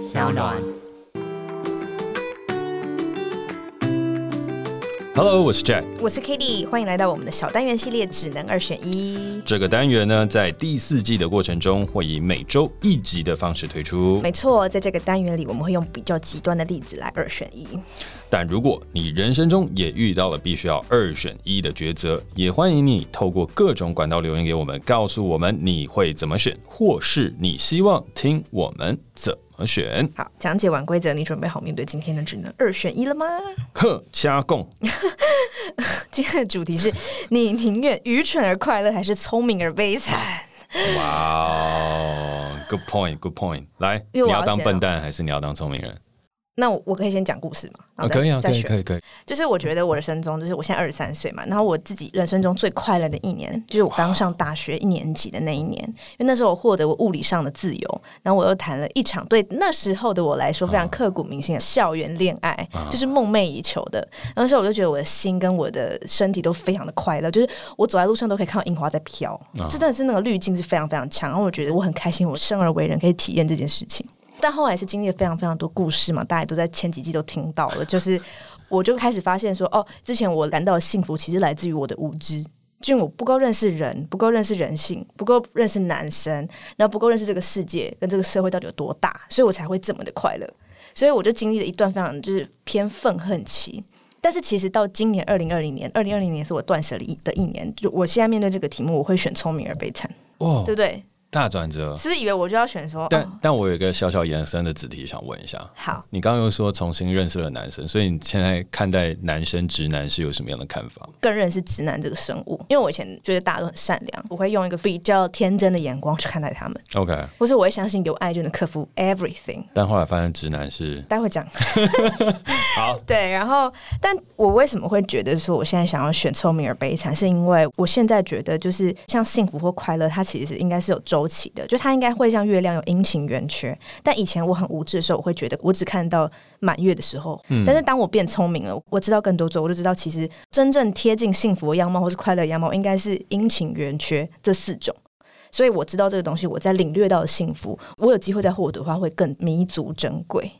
小暖。Hello，我是 Jack，我是 Kitty，欢迎来到我们的小单元系列，只能二选一。这个单元呢，在第四季的过程中，会以每周一集的方式推出。没错，在这个单元里，我们会用比较极端的例子来二选一。但如果你人生中也遇到了必须要二选一的抉择，也欢迎你透过各种管道留言给我们，告诉我们你会怎么选，或是你希望听我们怎么选。好，讲解完规则，你准备好面对今天的只能二选一了吗？呵，加贡。今天的主题是你宁愿愚蠢而快乐，还是聪明而悲惨？哇、wow，Good point，Good point。来，你要当笨蛋，还是你要当聪明人？那我可以先讲故事吗？啊，可以啊，可以，可以，可以。就是我觉得我的生中，就是我现在二十三岁嘛，然后我自己人生中最快乐的一年，就是我刚上大学一年级的那一年，因为那时候我获得我物理上的自由，然后我又谈了一场对那时候的我来说非常刻骨铭心的校园恋爱，啊，就是梦寐以求的。那时候我就觉得我的心跟我的身体都非常的快乐，就是我走在路上都可以看到樱花在飘，这真的是那个滤镜是非常非常强。然后我觉得我很开心，我生而为人可以体验这件事情。但后来是经历了非常非常多故事嘛，大家都在前几季都听到了。就是我就开始发现说，哦，之前我感到的幸福其实来自于我的无知，就我不够认识人，不够认识人性，不够认识男生，然后不够认识这个世界跟这个社会到底有多大，所以我才会这么的快乐。所以我就经历了一段非常就是偏愤恨期。但是其实到今年二零二零年，二零二零年是我断舍离的一年。就我现在面对这个题目，我会选聪明而悲惨，哦，对不对？大转折，是不是以为我就要选说？但、哦、但我有一个小小延伸的子题想问一下。好，你刚刚又说重新认识了男生，所以你现在看待男生直男是有什么样的看法？更认识直男这个生物，因为我以前觉得大家都很善良，我会用一个比较天真的眼光去看待他们。OK，或是我会相信有爱就能克服 everything。但后来发现直男是，待会讲。好，对，然后，但我为什么会觉得说我现在想要选聪明而悲惨，是因为我现在觉得就是像幸福或快乐，它其实应该是有周期的，就它应。该会像月亮有阴晴圆缺，但以前我很无知的时候，我会觉得我只看到满月的时候。嗯，但是当我变聪明了，我知道更多之后，我就知道其实真正贴近幸福的样貌或是快乐的样貌，应该是阴晴圆缺这四种。所以我知道这个东西，我在领略到的幸福，我有机会再获得的话，会更弥足珍贵。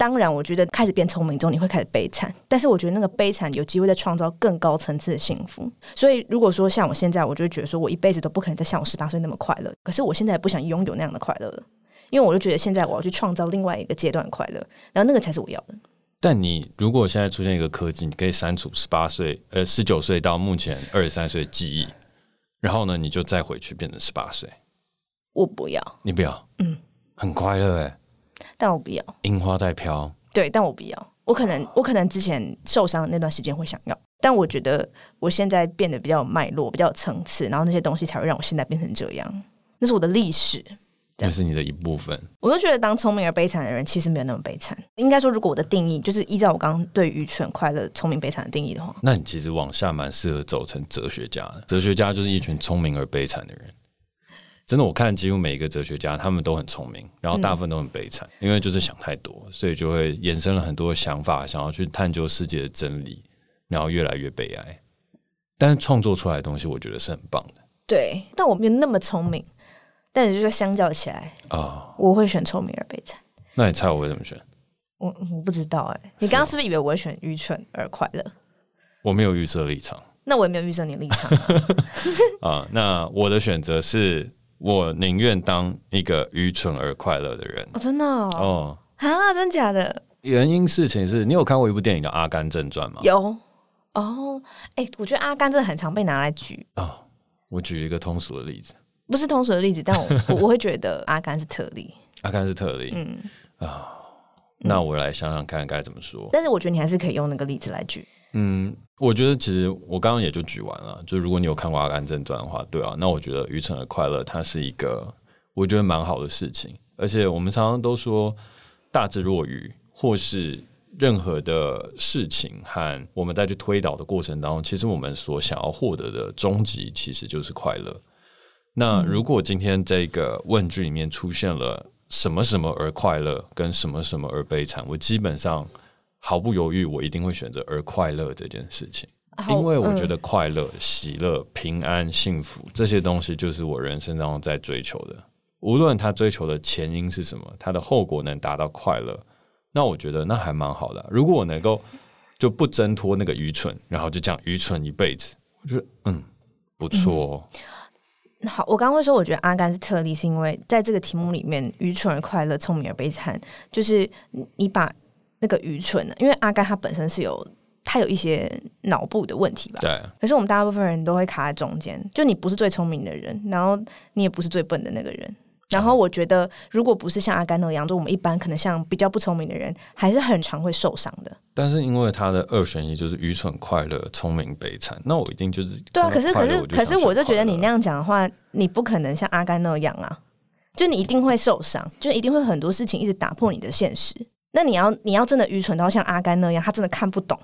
当然，我觉得开始变聪明之后，你会开始悲惨。但是，我觉得那个悲惨有机会再创造更高层次的幸福。所以，如果说像我现在，我就会觉得说我一辈子都不可能再像我十八岁那么快乐。可是，我现在也不想拥有那样的快乐了，因为我就觉得现在我要去创造另外一个阶段的快乐，然后那个才是我要的。但你如果现在出现一个科技，你可以删除十八岁、呃十九岁到目前二十三岁的记忆，然后呢，你就再回去变成十八岁。我不要，你不要，嗯，很快乐哎。但我不要，樱花在飘。对，但我不要。我可能，我可能之前受伤的那段时间会想要，但我觉得我现在变得比较有脉络，比较有层次，然后那些东西才会让我现在变成这样。那是我的历史，那是你的一部分。我都觉得，当聪明而悲惨的人，其实没有那么悲惨。应该说，如果我的定义就是依照我刚刚对愚蠢、快乐、聪明、悲惨的定义的话，那你其实往下蛮适合走成哲学家的。哲学家就是一群聪明而悲惨的人。真的，我看几乎每一个哲学家，他们都很聪明，然后大部分都很悲惨，嗯，因为就是想太多，所以就会衍生了很多想法，想要去探究世界的真理，然后越来越悲哀。但是创作出来的东西，我觉得是很棒的。对，但我没有那么聪明，但也就是说相较起来啊，哦，我会选聪明而悲惨。那你猜我会怎么选？我我不知道哎，欸，你刚刚是不是以为我会选愚蠢而快乐？我没有预设立场，那我也没有预设你的立场啊。那我的选择是。我宁愿当一个愚蠢而快乐的人。哦，真的哦，哦啊，真假的？原因事情是你有看过一部电影叫《阿甘正传》吗？有哦，哎、欸，我觉得阿甘真的很常被拿来举哦。我举一个通俗的例子，不是通俗的例子，但我 我会觉得阿甘是特例。阿甘是特例，嗯啊、哦，那我来想想看该怎么说。但是我觉得你还是可以用那个例子来举。嗯，我觉得其实我刚刚也就举完了。就如果你有看过《阿甘正传》的话，对啊，那我觉得愚蠢的快乐，它是一个我觉得蛮好的事情。而且我们常常都说，大智若愚，或是任何的事情和我们在去推导的过程当中，其实我们所想要获得的终极其实就是快乐。那如果今天这个问句里面出现了什么什么而快乐，跟什么什么而悲惨，我基本上。毫不犹豫，我一定会选择而快乐这件事情，因为我觉得快乐、嗯、喜乐、平安、幸福这些东西，就是我人生当中在追求的。无论他追求的前因是什么，他的后果能达到快乐，那我觉得那还蛮好的。如果我能够就不挣脱那个愚蠢，然后就这样愚蠢一辈子，我觉得嗯不错哦。嗯、好，我刚刚会说，我觉得阿甘是特例，是因为在这个题目里面，愚蠢而快乐，聪明而悲惨，就是你把那个愚蠢呢，因为阿甘他本身是有。他有一些脑部的问题吧？对。可是我们大部分人都会卡在中间，就你不是最聪明的人，然后你也不是最笨的那个人。然后我觉得，如果不是像阿甘那样，就我们一般可能像比较不聪明的人，还是很常会受伤的。但是因为他的二选一就是愚蠢、快乐、聪明、悲惨，那我一定就是对啊。可是可是可是，我就觉得你那样讲的话，你不可能像阿甘那样啊，就你一定会受伤，就一定会很多事情一直打破你的现实。那你要你要真的愚蠢到像阿甘那样，他真的看不懂。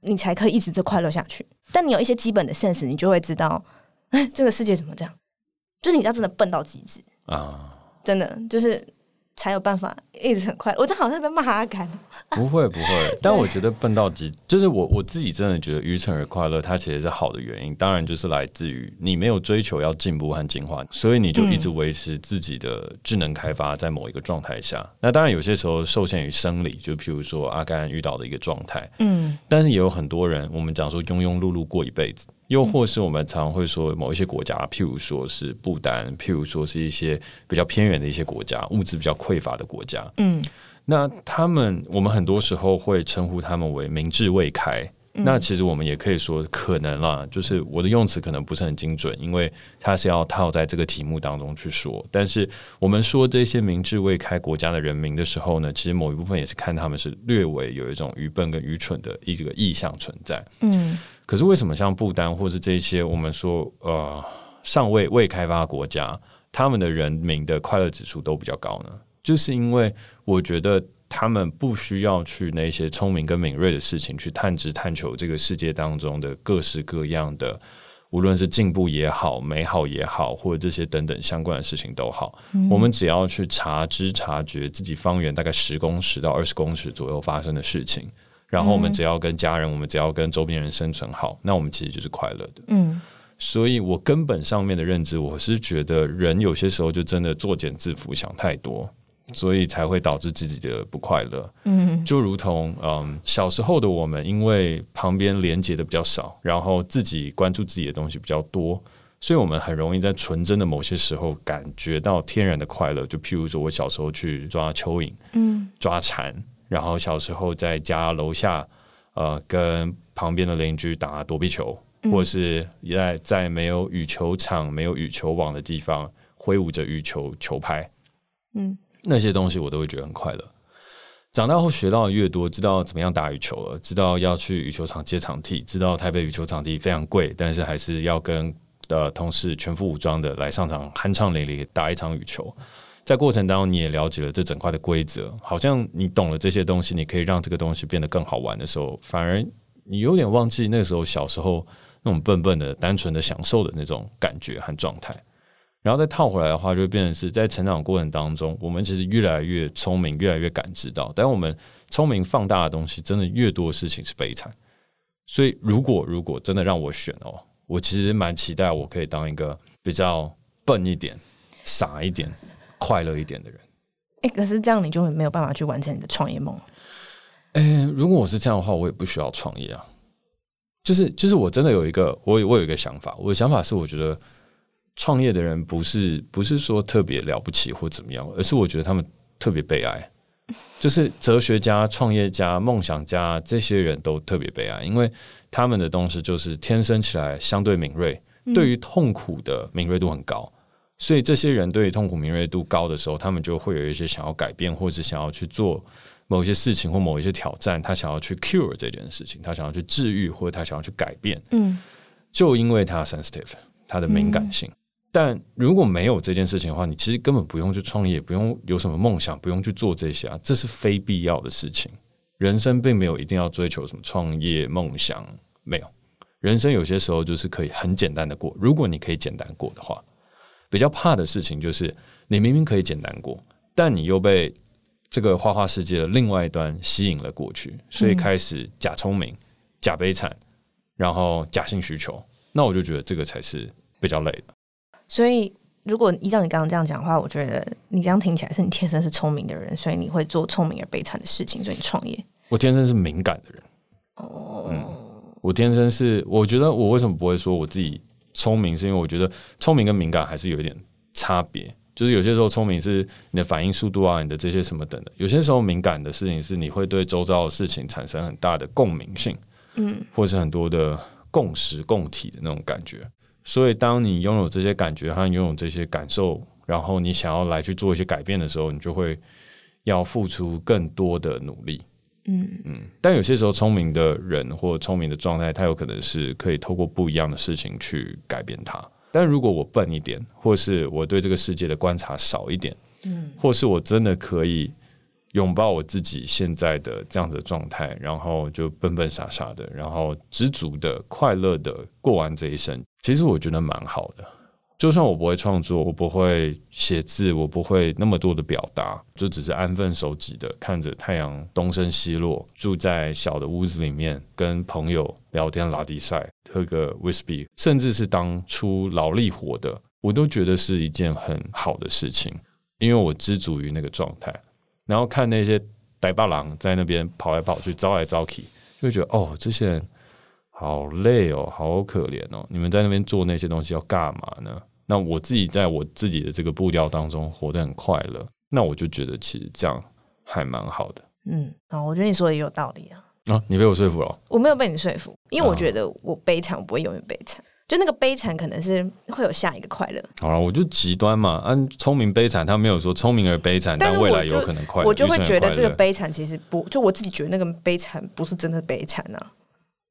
你才可以一直这快乐下去。但你有一些基本的 sense，你就会知道，哎，这个世界怎么这样？就是你要真的笨到极致啊！真的就是。才有办法一直很快乐。我这好像在骂阿甘，不会不会。但我觉得笨到极，就是我我自己真的觉得愚蠢而快乐，它其实是好的原因。当然就是来自于你没有追求要进步和进化，所以你就一直维持自己的智能开发在某一个状态下。那当然有些时候受限于生理，就譬如说阿甘遇到的一个状态。嗯，但是也有很多人，我们讲说庸庸碌碌过一辈子。又或是我们常常会说某一些国家，譬如说是不丹，譬如说是一些比较偏远的一些国家，物质比较匮乏的国家。嗯，那他们我们很多时候会称呼他们为明智未开。嗯。那其实我们也可以说可能啦，就是我的用词可能不是很精准，因为它是要套在这个题目当中去说。但是我们说这些明智未开国家的人民的时候呢，其实某一部分也是看他们是略微有一种愚笨跟愚蠢的一个意向存在。嗯。可是为什么像不丹或是这些我们说呃尚未未开发国家，他们的人民的快乐指数都比较高呢？就是因为我觉得他们不需要去那些聪明跟敏锐的事情去探知探求这个世界当中的各式各样的，无论是进步也好、美好也好，或者这些等等相关的事情都好，嗯、我们只要去察知察觉自己方圆大概十公尺到二十公尺左右发生的事情。然后我们只要跟家人，嗯、我们只要跟周边人生存好，那我们其实就是快乐的。嗯，所以我根本上面的认知，我是觉得人有些时候就真的作茧自缚，想太多，所以才会导致自己的不快乐。嗯，就如同嗯小时候的我们，因为旁边连接的比较少，然后自己关注自己的东西比较多，所以我们很容易在纯真的某些时候感觉到天然的快乐。就譬如说我小时候去抓蚯蚓，嗯，抓蝉。然后小时候在家楼下，呃，跟旁边的邻居打躲避球，嗯、或是在在没有羽球场、没有羽球网的地方挥舞着羽球球拍，嗯，那些东西我都会觉得很快乐。长大后学到的越多，知道怎么样打羽球了，知道要去羽球场接场地，知道台北羽球场地非常贵，但是还是要跟的同事全副武装的来上场酣畅淋漓打一场羽球。在过程当中，你也了解了这整块的规则，好像你懂了这些东西，你可以让这个东西变得更好玩的时候，反而你有点忘记那时候小时候那种笨笨的、单纯的享受的那种感觉和状态。然后再套回来的话，就会变成是在成长过程当中，我们其实越来越聪明，越来越感知到，但我们聪明放大的东西，真的越多的事情是悲惨。所以，如果如果真的让我选哦，我其实蛮期待我可以当一个比较笨一点、傻一点。快乐一点的人，哎、欸，可是这样你就没有办法去完成你的创业梦。哎、欸，如果我是这样的话，我也不需要创业啊。就是就是，我真的有一个，我我有一个想法，我的想法是，我觉得创业的人不是不是说特别了不起或怎么样，而是我觉得他们特别悲哀。就是哲学家、创业家、梦想家这些人都特别悲哀，因为他们的东西就是天生起来相对敏锐，对于痛苦的敏锐度很高。所以这些人对于痛苦敏锐度高的时候，他们就会有一些想要改变，或者是想要去做某一些事情或某一些挑战。他想要去 cure 这件事情，他想要去治愈，或者他想要去改变。嗯，就因为他 sensitive，他的敏感性。嗯。但如果没有这件事情的话，你其实根本不用去创业，不用有什么梦想，不用去做这些啊，这是非必要的事情。人生并没有一定要追求什么创业梦想，没有。人生有些时候就是可以很简单的过，如果你可以简单过的话。比较怕的事情就是，你明明可以简单过，但你又被这个花花世界的另外一端吸引了过去，所以开始假聪明、假悲惨，然后假性需求。那我就觉得这个才是比较累的。所以如果依照你刚刚这样讲的话，我觉得你这样听起来是你天生是聪明的人，所以你会做聪明而悲惨的事情，所以你创业。我天生是敏感的人。哦，嗯，我天生是，我觉得我为什么不会说我自己聪明，是因为我觉得聪明跟敏感还是有一点差别。就是有些时候聪明是你的反应速度啊，你的这些什么等的；有些时候敏感的事情是你会对周遭的事情产生很大的共鸣性，嗯，或是很多的共识共体的那种感觉。所以，当你拥有这些感觉和拥有这些感受，然后你想要来去做一些改变的时候，你就会要付出更多的努力。嗯嗯。但有些时候，聪明的人或聪明的状态，他有可能是可以透过不一样的事情去改变它。但如果我笨一点，或是我对这个世界的观察少一点，嗯，或是我真的可以。拥抱我自己现在的这样的状态，然后就笨笨傻傻的，然后知足的、快乐的过完这一生。其实我觉得蛮好的。就算我不会创作，我不会写字，我不会那么多的表达，就只是安分守己的看着太阳东升西落，住在小的屋子里面，跟朋友聊天、拉迪赛、喝个 whisky，甚至是当出劳力活的，我都觉得是一件很好的事情，因为我知足于那个状态。然后看那些呆巴狼在那边跑来跑去、招来招去，就会觉得哦，这些人好累哦，好可怜哦。你们在那边做那些东西要干嘛呢？那我自己在我自己的这个步调当中活得很快乐，那我就觉得其实这样还蛮好的。嗯，啊，我觉得你说的也有道理啊。啊，你被我说服了？我没有被你说服，因为我觉得我悲惨，我不会永远悲惨。就那个悲惨，可能是会有下一个快乐。好了，我就极端嘛，按聪明悲惨，他没有说聪明而悲惨，但未来有可能快乐。我就会觉得这个悲惨其实不，就我自己觉得那个悲惨不是真的悲惨啊。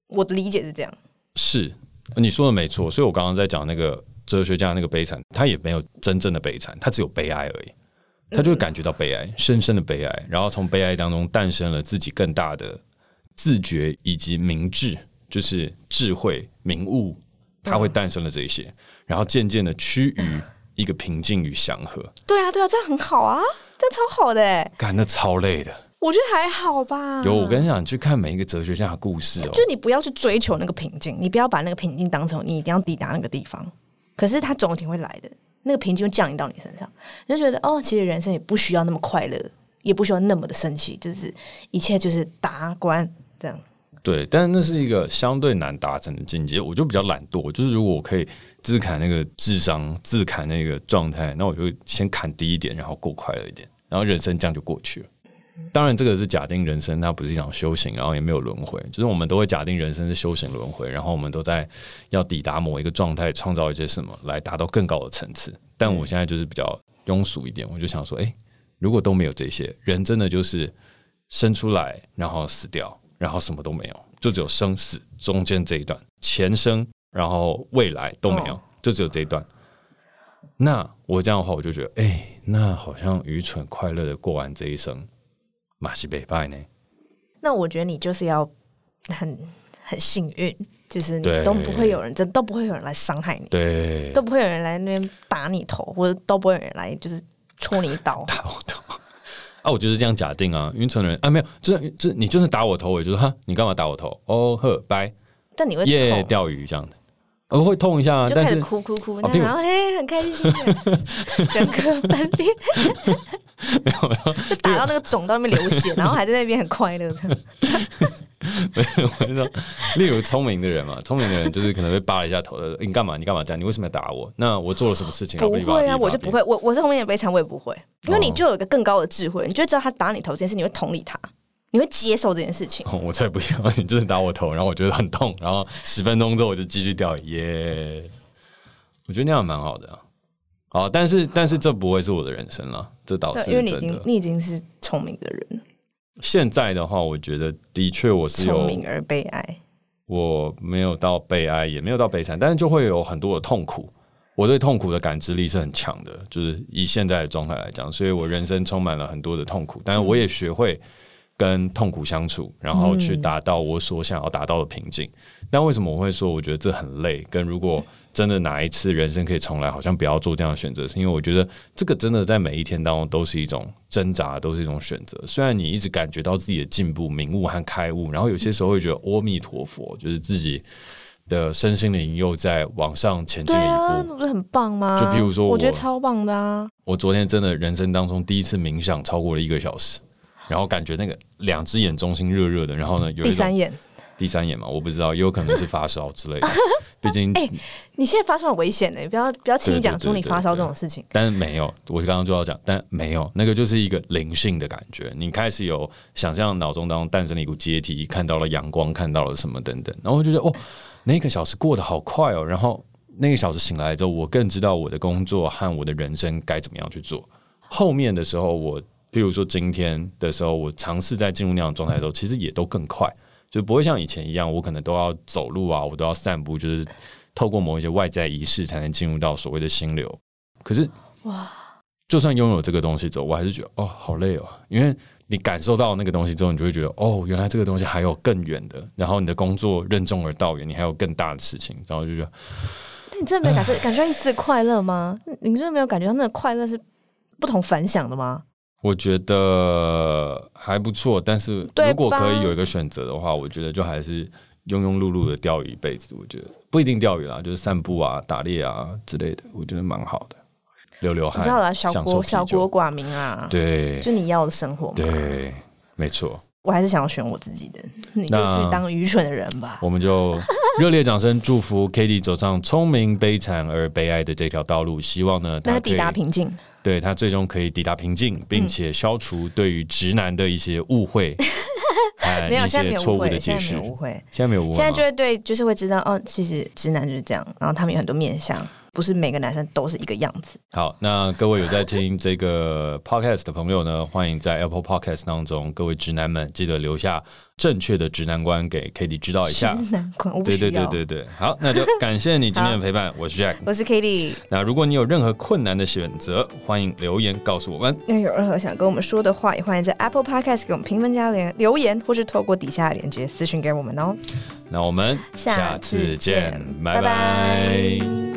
我的理解是这样。是，你说的没错。所以我刚刚在讲那个哲学家那个悲惨，他也没有真正的悲惨，他只有悲哀而已。他就会感觉到悲哀，嗯、深深的悲哀，然后从悲哀当中诞生了自己更大的自觉以及明智，就是智慧、明悟。它会诞生了这些，然后渐渐的趋于一个平静与祥和。对啊，对啊，这样很好啊，这样超好的哎。干，那超累的。我觉得还好吧。有，我跟你讲，你去看每一个哲学家的故事哦，就你不要去追求那个平静，你不要把那个平静当成你一定要抵达那个地方。可是它总有一天会来的，那个平静会降临到你身上，你就觉得哦，其实人生也不需要那么快乐，也不需要那么的生气，就是一切就是达观这样。对，但是那是一个相对难达成的境界。我就比较懒惰，就是如果我可以自砍那个智商，自砍那个状态，那我就先砍低一点，然后过快乐一点，然后人生这样就过去了。当然，这个是假定人生它不是一场修行，然后也没有轮回，就是我们都会假定人生是修行轮回，然后我们都在要抵达某一个状态，创造一些什么来达到更高的层次。但我现在就是比较庸俗一点，我就想说，哎，如果都没有这些，人真的就是生出来然后死掉。然后什么都没有，就只有生死中间这一段，前生然后未来都没有，哦、就只有这一段。那我这样的话，我就觉得，哎，那好像愚蠢快乐的过完这一生，马西北拜呢？那我觉得你就是要很 很幸运，就是你都不会有人，真都不会有人来伤害你，对，都不会有人来那边打你头，或者都不会有人来就是戳你一刀，打我头。啊，我就是这样假定啊，晕船的人啊，没有，就是就是你就是打我头，我就说哈，你干嘛打我头？哦呵，拜。但你会耶钓鱼这样的，我会痛一下，就开始哭哭哭，然后嘿很开心，人格分裂，没有没有，就打到那个肿到那边流血，然后还在那边很快乐的。没有，我就说，例如聪明的人嘛，聪明的人就是可能会扒了一下头的，你干嘛？你干嘛这样？你为什么要打我？那我做了什么事情？不会啊，我就不会，我我是后面的悲惨，我也不会，因为你就有一个更高的智慧，你就知道他打你头这件事，你会同理他，你会接受这件事情。哦、我才不要，你就是打我头，然后我觉得很痛，然后十分钟之后我就继续钓鱼耶。我觉得那样蛮好的啊，好，但是但是这不会是我的人生了，这倒是因为你已经你已经是聪明的人了。现在的话，我觉得的确我是有聪明而悲哀。我没有到悲哀，也没有到悲惨，但是就会有很多的痛苦。我对痛苦的感知力是很强的，就是以现在的状态来讲，所以我人生充满了很多的痛苦，但是我也学会跟痛苦相处，然后去达到我所想要达到的平静。但为什么我会说我觉得这很累？跟如果真的哪一次人生可以重来，好像不要做这样的选择，是因为我觉得这个真的在每一天当中都是一种挣扎，都是一种选择。虽然你一直感觉到自己的进步、明悟和开悟，然后有些时候会觉得阿弥陀佛，就是自己的身心灵又在往上前进了一步，啊、那不是很棒吗？就比如说我，我觉得超棒的啊！我昨天真的人生当中第一次冥想超过了一个小时，然后感觉那个两只眼中心热热的，然后呢，有第三眼。第三眼嘛，我不知道，也有可能是发烧之类的。毕竟，哎、欸，你现在发烧很危险的，不要不要轻易讲出你发烧这种事情。但是没有，我刚刚就要讲，但没有，那个就是一个灵性的感觉。你开始有想象，脑中当中诞生了一股阶梯，看到了阳光，看到了什么等等，然后我就觉得哦，那个小时过得好快哦。然后那个小时醒来之后，我更知道我的工作和我的人生该怎么样去做。后面的时候，我比如说今天的时候，我尝试在进入那样的状态的时候，其实也都更快。就不会像以前一样，我可能都要走路啊，我都要散步，就是透过某一些外在仪式才能进入到所谓的心流。可是，哇，就算拥有这个东西之后，我还是觉得哦，好累哦。因为你感受到那个东西之后，你就会觉得哦，原来这个东西还有更远的。然后你的工作任重而道远，你还有更大的事情，然后就觉得，那你真的没有感受感觉到一丝快乐吗？你真的没有感觉到那个快乐是不同凡响的吗？我觉得还不错，但是如果可以有一个选择的话，我觉得就还是庸庸碌碌的钓鱼一辈子。我觉得不一定钓鱼啦，就是散步啊、打猎啊之类的，我觉得蛮好的。流流汗，你知道啦，小国小国寡民啊，对，就你要的生活嘛，对，没错。我还是想要选我自己的，你就去当愚蠢的人吧。我们就热烈掌声祝福 k a t i e 走上聪明、悲惨而悲哀的这条道路，希望呢，他抵达平静。对，他最终可以抵达平静，并且消除对于直男的一些误会，没有，现在没有误会，现在没有误会，现在没有误会，现在就会对，就是会知道哦，其实直男就是这样，然后他们有很多面向。不是每个男生都是一个样子。好，那各位有在听这个 podcast 的朋友呢，欢迎在 Apple Podcast 当中，各位直男们记得留下正确的直男观给 k a t i e 知道一下。直男观，对对对对对。好，那就感谢你今天的陪伴，我是 Jack，我是 k a t i e。那如果你有任何困难的选择，欢迎留言告诉我们。那有任何想跟我们说的话，也欢迎在 Apple Podcast 给我们评分加连留言，或是透过底下的链接私讯给我们哦。那我们下次见，拜拜。拜拜。